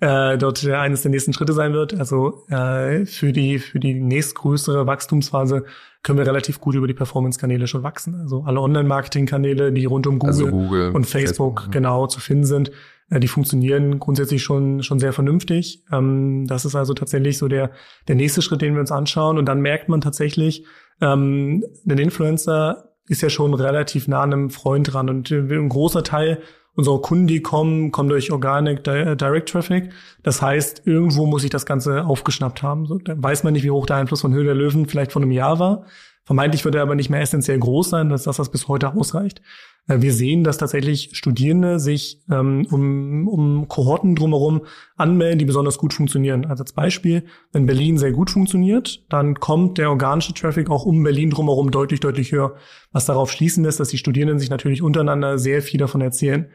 äh, dort eines der nächsten Schritte sein wird. Also äh, für die für die nächstgrößere Wachstumsphase können wir relativ gut über die Performance-Kanäle schon wachsen. Also alle Online-Marketing-Kanäle, die rund um Google, also Google und Facebook, Facebook genau zu finden sind, äh, die funktionieren grundsätzlich schon, schon sehr vernünftig. Ähm, das ist also tatsächlich so der, der nächste Schritt, den wir uns anschauen. Und dann merkt man tatsächlich, ähm, ein Influencer ist ja schon relativ nah an einem Freund dran. Und äh, ein großer Teil unserer Kunden, die kommen, kommen durch Organic Direct Traffic. Das heißt, irgendwo muss ich das Ganze aufgeschnappt haben. So, da weiß man nicht, wie hoch der Einfluss von Höhe der Löwen vielleicht von einem Jahr war. Vermeintlich wird er aber nicht mehr essentiell groß sein, dass das bis heute ausreicht. Äh, wir sehen, dass tatsächlich Studierende sich ähm, um, um Kohorten drumherum anmelden, die besonders gut funktionieren. Also als Beispiel, wenn Berlin sehr gut funktioniert, dann kommt der organische Traffic auch um Berlin drumherum deutlich, deutlich höher. Was darauf schließen lässt, dass die Studierenden sich natürlich untereinander sehr viel davon erzählen.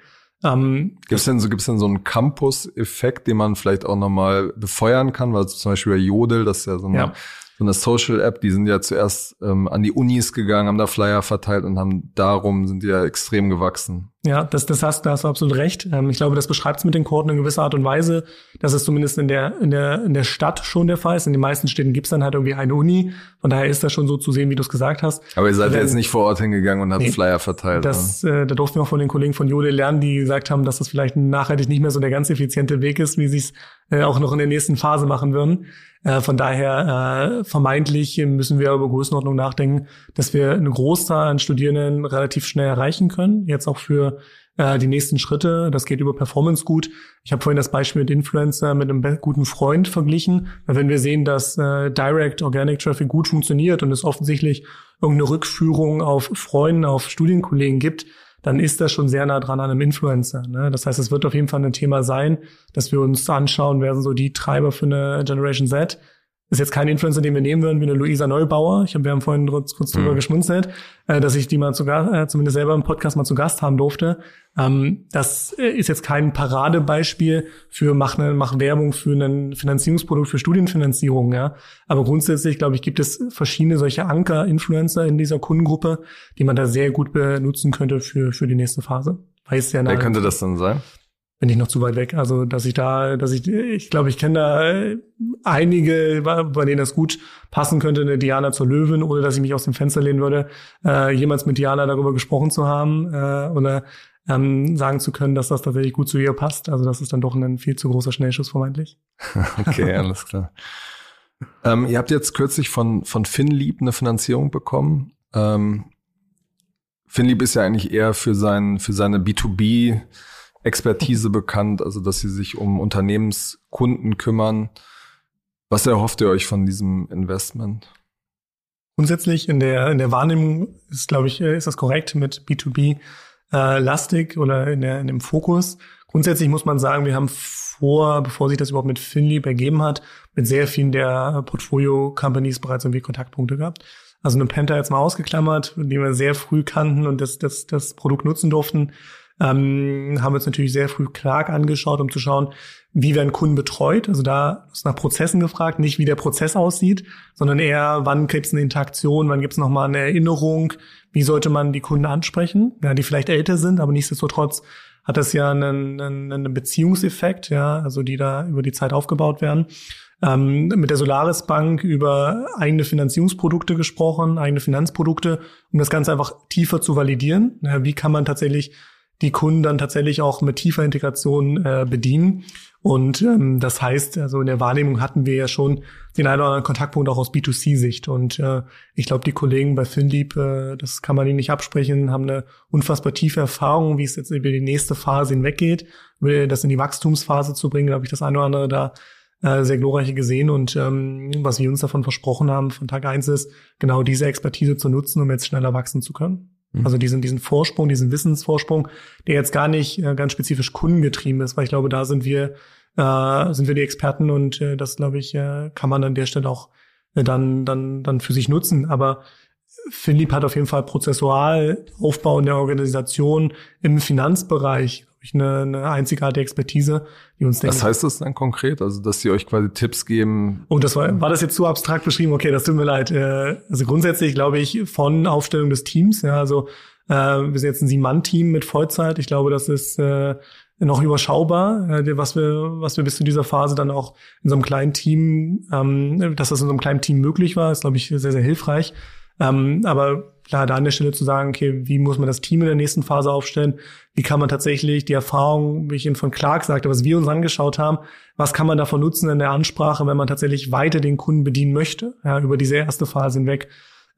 Ähm, gibt's denn so, gibt's denn so einen Campus-Effekt, den man vielleicht auch nochmal befeuern kann? Weil zum Beispiel bei Jodel, das ist ja so eine ja so eine Social-App, die sind ja zuerst ähm, an die Unis gegangen, haben da Flyer verteilt und haben darum sind die ja extrem gewachsen. Ja, das, das hast, da hast du absolut recht. Ähm, ich glaube, das beschreibt es mit den Quoten in gewisser Art und Weise, dass es zumindest in der, in der, in der Stadt schon der Fall ist. In den meisten Städten gibt's dann halt irgendwie eine Uni. Von daher ist das schon so zu sehen, wie du es gesagt hast. Aber ihr seid ja jetzt nicht vor Ort hingegangen und habt nee, Flyer verteilt. Das, äh, da durften wir auch von den Kollegen von Jode lernen, die gesagt haben, dass das vielleicht nachhaltig nicht mehr so der ganz effiziente Weg ist, wie sie es äh, auch noch in der nächsten Phase machen würden. Äh, von daher äh, vermeintlich müssen wir über Größenordnung nachdenken, dass wir eine Großzahl an Studierenden relativ schnell erreichen können. Jetzt auch für äh, die nächsten Schritte. Das geht über Performance gut. Ich habe vorhin das Beispiel mit Influencer mit einem guten Freund verglichen. Wenn wir sehen, dass äh, Direct Organic Traffic gut funktioniert und es offensichtlich irgendeine Rückführung auf Freunde, auf Studienkollegen gibt, dann ist das schon sehr nah dran an einem Influencer. Ne? Das heißt, es wird auf jeden Fall ein Thema sein, dass wir uns anschauen, wer sind so die Treiber für eine Generation Z ist jetzt kein Influencer, den wir nehmen würden, wie eine Luisa Neubauer. Ich hab, wir haben vorhin kurz, kurz drüber mhm. geschmunzelt, äh, dass ich die mal zu Gast, äh, zumindest selber im Podcast mal zu Gast haben durfte. Ähm, das äh, ist jetzt kein Paradebeispiel für mach, ne, mach Werbung für ein Finanzierungsprodukt für Studienfinanzierung, ja. Aber grundsätzlich, glaube ich, gibt es verschiedene solche Anker-Influencer in dieser Kundengruppe, die man da sehr gut benutzen könnte für, für die nächste Phase. Weiß ja Wer könnte das dann sein? Bin ich noch zu weit weg. Also, dass ich da, dass ich, ich glaube, ich kenne da äh, einige, bei denen das gut passen könnte, eine Diana zur Löwen, ohne dass ich mich aus dem Fenster lehnen würde, äh, jemals mit Diana darüber gesprochen zu haben äh, oder ähm, sagen zu können, dass das tatsächlich gut zu ihr passt. Also, das ist dann doch ein viel zu großer Schnellschuss vermeintlich. okay, alles klar. ähm, ihr habt jetzt kürzlich von, von Finlieb eine Finanzierung bekommen. Ähm, Finlieb ist ja eigentlich eher für sein, für seine B2B Expertise bekannt, also dass sie sich um Unternehmenskunden kümmern. Was erhofft ihr euch von diesem Investment? Grundsätzlich in der, in der Wahrnehmung ist, glaube ich, ist das korrekt mit B2B äh, lastig oder in, der, in dem Fokus. Grundsätzlich muss man sagen, wir haben vor, bevor sich das überhaupt mit Finlieb ergeben hat, mit sehr vielen der Portfolio-Companies bereits irgendwie Kontaktpunkte gehabt. Also eine Penta jetzt mal ausgeklammert, die wir sehr früh kannten und das, das, das Produkt nutzen durften, ähm, haben wir uns natürlich sehr früh Clark angeschaut, um zu schauen, wie werden Kunden betreut. Also da ist nach Prozessen gefragt, nicht wie der Prozess aussieht, sondern eher, wann gibt es eine Interaktion, wann gibt es nochmal eine Erinnerung, wie sollte man die Kunden ansprechen, ja, die vielleicht älter sind, aber nichtsdestotrotz hat das ja einen, einen, einen Beziehungseffekt, ja, also die da über die Zeit aufgebaut werden. ähm, mit der Solaris Bank über eigene Finanzierungsprodukte gesprochen, eigene Finanzprodukte, um das Ganze einfach tiefer zu validieren. Ja, wie kann man tatsächlich die Kunden dann tatsächlich auch mit tiefer Integration äh, bedienen? Und ähm, das heißt, also in der Wahrnehmung hatten wir ja schon den einen oder anderen Kontaktpunkt auch aus B2C-Sicht. Und äh, ich glaube, die Kollegen bei FinLeap, äh, das kann man ihnen nicht absprechen, haben eine unfassbar tiefe Erfahrung, wie es jetzt über die nächste Phase hinweggeht, das in die Wachstumsphase zu bringen, glaube ich, das eine oder andere da äh, sehr glorreiche gesehen. Und ähm, was wir uns davon versprochen haben von Tag eins ist, genau diese Expertise zu nutzen, um jetzt schneller wachsen zu können. Mhm. Also diesen, diesen Vorsprung, diesen Wissensvorsprung, der jetzt gar nicht äh, ganz spezifisch kundengetrieben ist, weil ich glaube, da sind wir, äh, sind wir die Experten und äh, das, glaube ich, äh, kann man an der Stelle auch äh, dann, dann, dann für sich nutzen. Aber Philipp hat auf jeden Fall prozessual Aufbau in der Organisation im Finanzbereich ich, eine, eine einzigartige Expertise, die uns denkt. Was heißt das dann konkret? Also, dass sie euch quasi Tipps geben? Und oh, das war, war das jetzt zu abstrakt beschrieben? Okay, das tut mir leid. Äh, also grundsätzlich glaube ich von Aufstellung des Teams, ja, also äh, wir sind jetzt ein Sieben-Mann-Team mit Vollzeit. Ich glaube, das ist äh, noch überschaubar, äh, was wir, was wir bis zu dieser Phase dann auch in so einem kleinen Team, ähm, dass das in so einem kleinen Team möglich war, ist, glaube ich, sehr, sehr hilfreich. Ähm, aber klar, da an der Stelle zu sagen, okay, wie muss man das Team in der nächsten Phase aufstellen? Wie kann man tatsächlich die Erfahrung, wie ich Ihnen von Clark sagte, was wir uns angeschaut haben, was kann man davon nutzen in der Ansprache, wenn man tatsächlich weiter den Kunden bedienen möchte, ja, über diese erste Phase hinweg?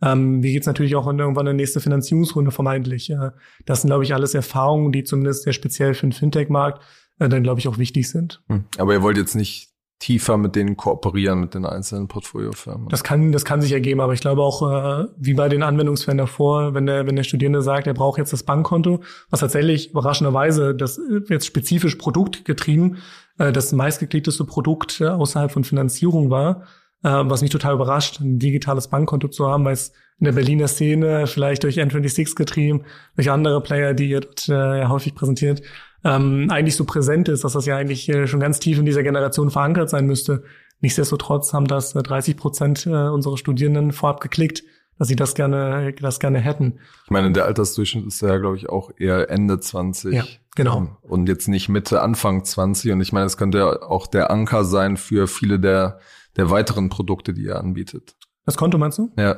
Ähm, wie geht's natürlich auch in irgendwann eine nächste Finanzierungsrunde vermeintlich? Äh, das sind, glaube ich, alles Erfahrungen, die zumindest sehr speziell für den Fintech-Markt äh, dann, glaube ich, auch wichtig sind. Hm. Aber ihr wollt jetzt nicht tiefer mit denen kooperieren, mit den einzelnen Portfoliofirmen. Das kann, das kann sich ergeben, aber ich glaube auch, äh, wie bei den Anwendungsfällen davor, wenn der, wenn der Studierende sagt, er braucht jetzt das Bankkonto, was tatsächlich überraschenderweise das jetzt spezifisch produktgetrieben, äh, das meistgeklickteste Produkt äh, außerhalb von Finanzierung war, äh, was mich total überrascht, ein digitales Bankkonto zu haben, weil es in der Berliner Szene vielleicht durch N26 getrieben, durch andere Player, die ihr dort äh, häufig präsentiert, ähm, eigentlich so präsent ist, dass das ja eigentlich äh, schon ganz tief in dieser Generation verankert sein müsste. Nichtsdestotrotz haben das 30 äh, Prozent äh, unserer Studierenden vorab geklickt, dass sie das gerne, das gerne hätten. Ich meine, der Altersdurchschnitt ist ja, glaube ich, auch eher Ende 20. Ja, genau. Ähm, und jetzt nicht Mitte, Anfang 20. Und ich meine, es könnte ja auch der Anker sein für viele der, der weiteren Produkte, die ihr anbietet. Das Konto meinst du? Ja.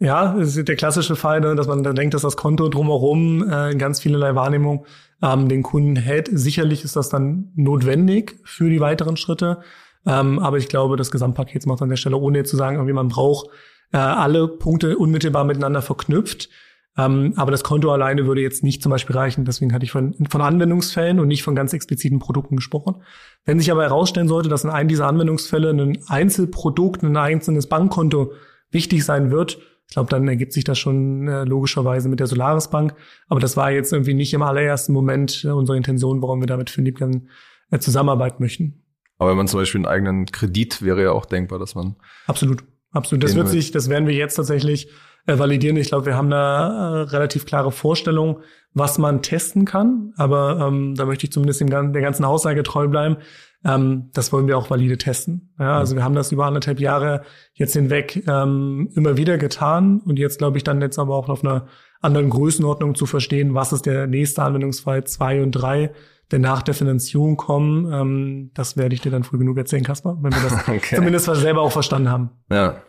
Ja, das ist der klassische Fall, ne, dass man dann denkt, dass das Konto drumherum äh, in ganz vielerlei Wahrnehmung ähm, den Kunden hält. Sicherlich ist das dann notwendig für die weiteren Schritte. Ähm, aber ich glaube, das Gesamtpaket macht an der Stelle, ohne jetzt zu sagen, irgendwie man braucht äh, alle Punkte unmittelbar miteinander verknüpft. Ähm, aber das Konto alleine würde jetzt nicht zum Beispiel reichen. Deswegen hatte ich von, von Anwendungsfällen und nicht von ganz expliziten Produkten gesprochen. Wenn sich aber herausstellen sollte, dass in einem dieser Anwendungsfälle ein Einzelprodukt, ein einzelnes Bankkonto wichtig sein wird, ich glaube, dann ergibt sich das schon äh, logischerweise mit der Solaris Bank. Aber das war jetzt irgendwie nicht im allerersten Moment äh, unsere Intention, warum wir damit für Liebgang äh, zusammenarbeiten möchten. Aber wenn man zum Beispiel einen eigenen Kredit wäre ja auch denkbar, dass man. Absolut, absolut. Das wird sich, das werden wir jetzt tatsächlich äh, validieren. Ich glaube, wir haben eine äh, relativ klare Vorstellung, was man testen kann. Aber ähm, da möchte ich zumindest dem, der ganzen Aussage treu bleiben. Ähm, das wollen wir auch valide testen. Ja, also wir haben das über anderthalb Jahre jetzt hinweg ähm, immer wieder getan und jetzt glaube ich dann jetzt aber auch auf einer anderen Größenordnung zu verstehen, was ist der nächste Anwendungsfall zwei und drei, der nach der Finanzierung kommen. Ähm, das werde ich dir dann früh genug erzählen, Kasper, wenn wir das okay. zumindest selber auch verstanden haben. Ja.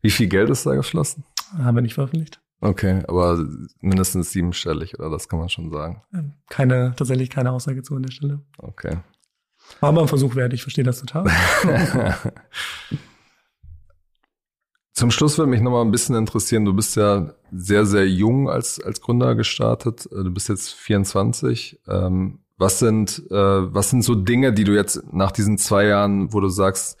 Wie viel Geld ist da geflossen? Haben wir nicht veröffentlicht. Okay, aber mindestens siebenstellig, oder das kann man schon sagen. Ähm, keine, tatsächlich keine Aussage zu an der Stelle. Okay. Aber ein Versuch wert, ich verstehe das total. Zum Schluss würde mich nochmal ein bisschen interessieren, du bist ja sehr, sehr jung als, als Gründer gestartet. Äh, du bist jetzt 24. Ähm, was sind, äh, was sind so Dinge, die du jetzt nach diesen zwei Jahren, wo du sagst,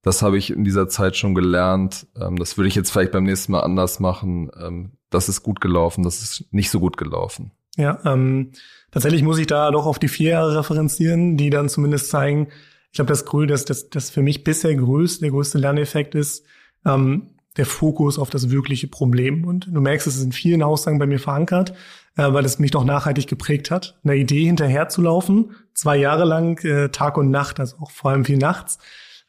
das habe ich in dieser Zeit schon gelernt, ähm, das würde ich jetzt vielleicht beim nächsten Mal anders machen, ähm, das ist gut gelaufen, das ist nicht so gut gelaufen? Ja, ähm, tatsächlich muss ich da doch auf die vier Jahre referenzieren, die dann zumindest zeigen, ich glaube, das, das, das, das für mich bisher größte, der größte Lerneffekt ist, ähm, der Fokus auf das wirkliche Problem. Und du merkst, es ist in vielen Aussagen bei mir verankert, äh, weil es mich doch nachhaltig geprägt hat, einer Idee hinterherzulaufen, zwei Jahre lang, äh, Tag und Nacht, also auch vor allem viel nachts,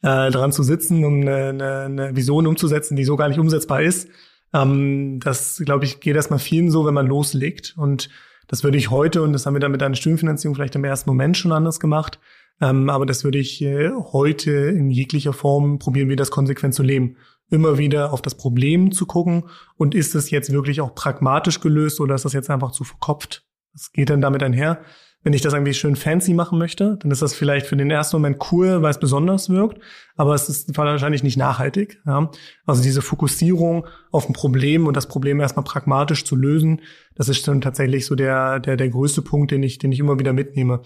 äh, daran zu sitzen, um eine, eine, eine Vision umzusetzen, die so gar nicht umsetzbar ist. Ähm, das, glaube ich, geht erstmal vielen so, wenn man loslegt. Und das würde ich heute, und das haben wir dann mit einer Studienfinanzierung vielleicht im ersten Moment schon anders gemacht, Ähm, aber das würde ich äh, heute in jeglicher Form probieren, wir das konsequent zu leben. Immer wieder auf das Problem zu gucken und ist es jetzt wirklich auch pragmatisch gelöst oder ist das jetzt einfach zu verkopft? Das geht dann damit einher. Wenn ich das irgendwie schön fancy machen möchte, dann ist das vielleicht für den ersten Moment cool, weil es besonders wirkt, aber es ist wahrscheinlich nicht nachhaltig. Ja? Also diese Fokussierung auf ein Problem und das Problem erstmal pragmatisch zu lösen, das ist dann tatsächlich so der, der, der größte Punkt, den ich, den ich immer wieder mitnehme.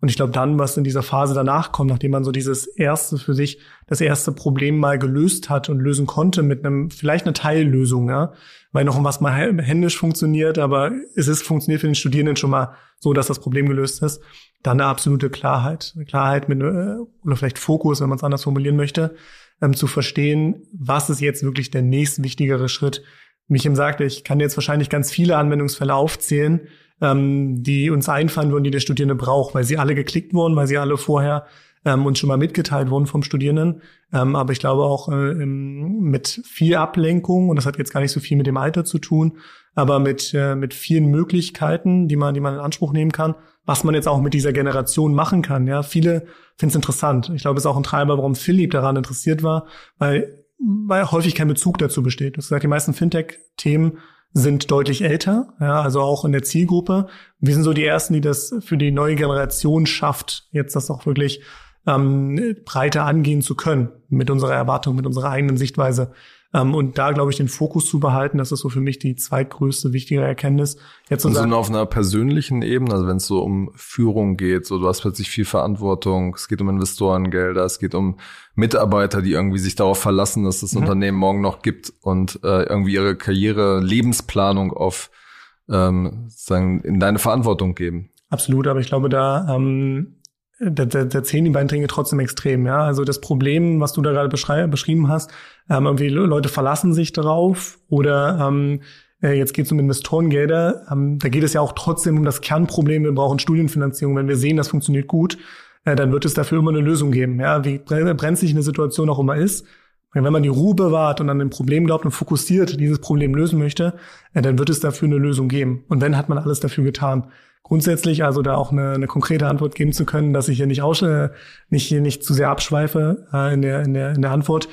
Und ich glaube dann, was in dieser Phase danach kommt, nachdem man so dieses erste für sich, das erste Problem mal gelöst hat und lösen konnte mit einem, vielleicht eine Teillösung, ja, weil noch was mal händisch funktioniert, aber es ist funktioniert für den Studierenden schon mal so, dass das Problem gelöst ist. Dann eine absolute Klarheit, eine Klarheit mit, äh, oder vielleicht Fokus, wenn man es anders formulieren möchte, ähm, zu verstehen, was ist jetzt wirklich der nächst wichtigere Schritt. Ihm sagte, ich kann jetzt wahrscheinlich ganz viele Anwendungsfälle aufzählen, ähm, die uns einfallen würden, die der Studierende braucht, weil sie alle geklickt wurden, weil sie alle vorher ähm, uns schon mal mitgeteilt wurden vom Studierenden. Ähm, aber ich glaube auch äh, mit viel Ablenkung, und das hat jetzt gar nicht so viel mit dem Alter zu tun, aber mit, äh, mit vielen Möglichkeiten, die man, die man in Anspruch nehmen kann, was man jetzt auch mit dieser Generation machen kann. Ja, viele finden es interessant. Ich glaube, es ist auch ein Treiber, warum Philipp daran interessiert war, weil, weil häufig kein Bezug dazu besteht. Du hast gesagt, die meisten Fintech-Themen sind deutlich älter, ja, also auch in der Zielgruppe. Wir sind so die ersten, die das für die neue Generation schafft, jetzt das auch wirklich ähm, breiter angehen zu können mit unserer Erwartung, mit unserer eigenen Sichtweise. Ähm, und da, glaube ich, den Fokus zu behalten, das ist so für mich die zweitgrößte, wichtige Erkenntnis. Jetzt und so auf einer persönlichen Ebene, also wenn es so um Führung geht, so du hast plötzlich viel Verantwortung, es geht um Investorengelder, es geht um Mitarbeiter, die irgendwie sich darauf verlassen, dass das mhm. Unternehmen morgen noch gibt und äh, irgendwie ihre Karriere, Lebensplanung auf ähm, sagen, in deine Verantwortung geben. Absolut, aber ich glaube, da ähm, da, da, da zählen die beiden Dinge trotzdem extrem. Ja, also das Problem, was du da gerade beschrieben hast, ähm, irgendwie Leute verlassen sich darauf oder ähm, äh, jetzt geht es um Investorengelder. Ähm, da geht es ja auch trotzdem um das Kernproblem. Wir brauchen Studienfinanzierung. Wenn wir sehen, das funktioniert gut, äh, dann wird es dafür immer eine Lösung geben. Ja, wie brenzlig eine Situation auch immer ist. Wenn man die Ruhe bewahrt und an dem Problem glaubt und fokussiert dieses Problem lösen möchte, äh, dann wird es dafür eine Lösung geben. Und wenn, hat man alles dafür getan grundsätzlich, also da auch eine, eine konkrete Antwort geben zu können, dass ich hier nicht aus, nicht hier nicht zu sehr abschweife äh, in, der, in, der, in der Antwort.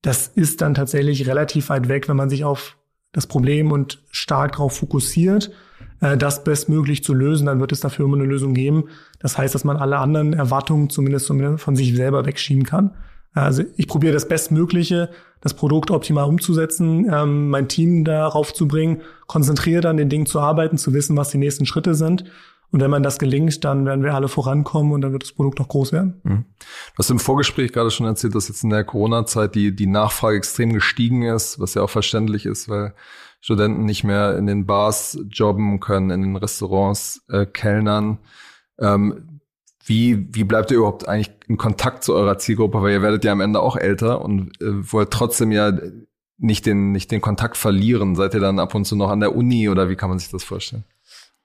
Das ist dann tatsächlich relativ weit weg, wenn man sich auf das Problem und stark darauf fokussiert, äh, das bestmöglich zu lösen, dann wird es dafür immer eine Lösung geben. Das heißt, dass man alle anderen Erwartungen zumindest von sich selber wegschieben kann. Also ich probiere das Bestmögliche, das Produkt optimal umzusetzen, ähm, mein Team darauf zu bringen, konzentriert an den Dingen zu arbeiten, zu wissen, was die nächsten Schritte sind. Und wenn man das gelingt, dann werden wir alle vorankommen und dann wird das Produkt auch groß werden. Mhm. Du hast im Vorgespräch gerade schon erzählt, dass jetzt in der Corona-Zeit die, die Nachfrage extrem gestiegen ist, was ja auch verständlich ist, weil Studenten nicht mehr in den Bars jobben können, in den Restaurants äh, kellnern. Ähm, wie, wie bleibt ihr überhaupt eigentlich in Kontakt zu eurer Zielgruppe? Weil ihr werdet ja am Ende auch älter und äh, wollt trotzdem ja nicht den, nicht den Kontakt verlieren. Seid ihr dann ab und zu noch an der Uni oder wie kann man sich das vorstellen?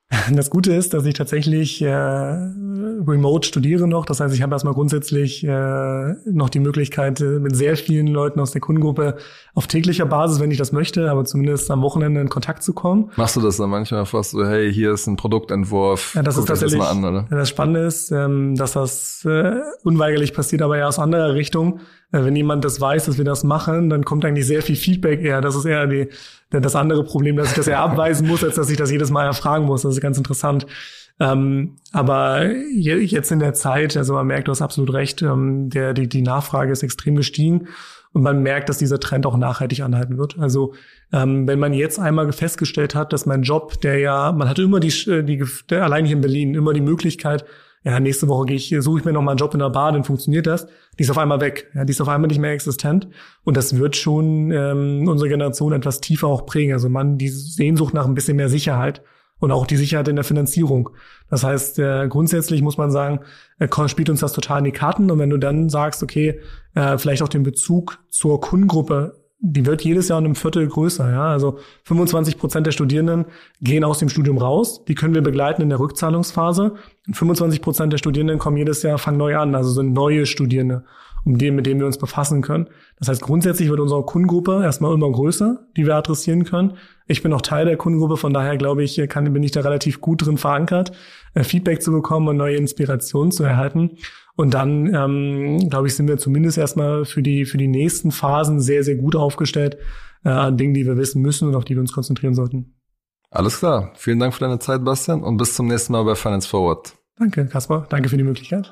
Das Gute ist, dass ich tatsächlich äh, remote studiere noch. Das heißt, ich habe erstmal grundsätzlich äh, noch die Möglichkeit, äh, mit sehr vielen Leuten aus der Kundengruppe auf täglicher Basis, wenn ich das möchte, aber zumindest am Wochenende in Kontakt zu kommen. Machst du das dann manchmal fast so, hey, hier ist ein Produktentwurf? Ja, das ist tatsächlich das, an, das Spannende ist, ähm, dass das äh, unweigerlich passiert, aber ja aus anderer Richtung. Äh, wenn jemand das weiß, dass wir das machen, dann kommt eigentlich sehr viel Feedback eher. Das ist eher die, das andere Problem, dass ich das eher abweisen muss, als dass ich das jedes Mal erfragen muss. Das ist ganz interessant. Ähm, aber jetzt in der Zeit, also man merkt, du hast absolut recht, ähm, der, die, die Nachfrage ist extrem gestiegen und man merkt, dass dieser Trend auch nachhaltig anhalten wird. Also ähm, wenn man jetzt einmal festgestellt hat, dass mein Job, der ja, man hatte immer die, die der, allein hier in Berlin, immer die Möglichkeit, ja, nächste Woche gehe ich, suche ich mir noch mal einen Job in der Bar, dann funktioniert das. Die ist auf einmal weg. Ja, die ist auf einmal nicht mehr existent. Und das wird schon ähm, unsere Generation etwas tiefer auch prägen. Also man, die Sehnsucht nach ein bisschen mehr Sicherheit und auch die Sicherheit in der Finanzierung. Das heißt, äh, grundsätzlich muss man sagen, äh, spielt uns das total in die Karten. Und wenn du dann sagst, okay, äh, vielleicht auch den Bezug zur Kundengruppe die wird jedes Jahr um ein Viertel größer. Ja? Also 25 Prozent der Studierenden gehen aus dem Studium raus. Die können wir begleiten in der Rückzahlungsphase. Und 25 Prozent der Studierenden kommen jedes Jahr, fangen neu an, also sind neue Studierende, um den, mit denen wir uns befassen können. Das heißt, grundsätzlich wird unsere Kundengruppe erstmal immer größer, die wir adressieren können. Ich bin auch Teil der Kundengruppe, von daher glaube ich, kann, bin ich da relativ gut drin verankert, äh, Feedback zu bekommen und neue Inspirationen zu erhalten. Und dann, ähm, glaube ich, sind wir zumindest erstmal für die, für die nächsten Phasen sehr, sehr gut aufgestellt äh, an Dingen, die wir wissen müssen und auf die wir uns konzentrieren sollten. Alles klar. Vielen Dank für deine Zeit, Bastian, und bis zum nächsten Mal bei Finance Forward. Danke, Kaspar. Danke für die Möglichkeit.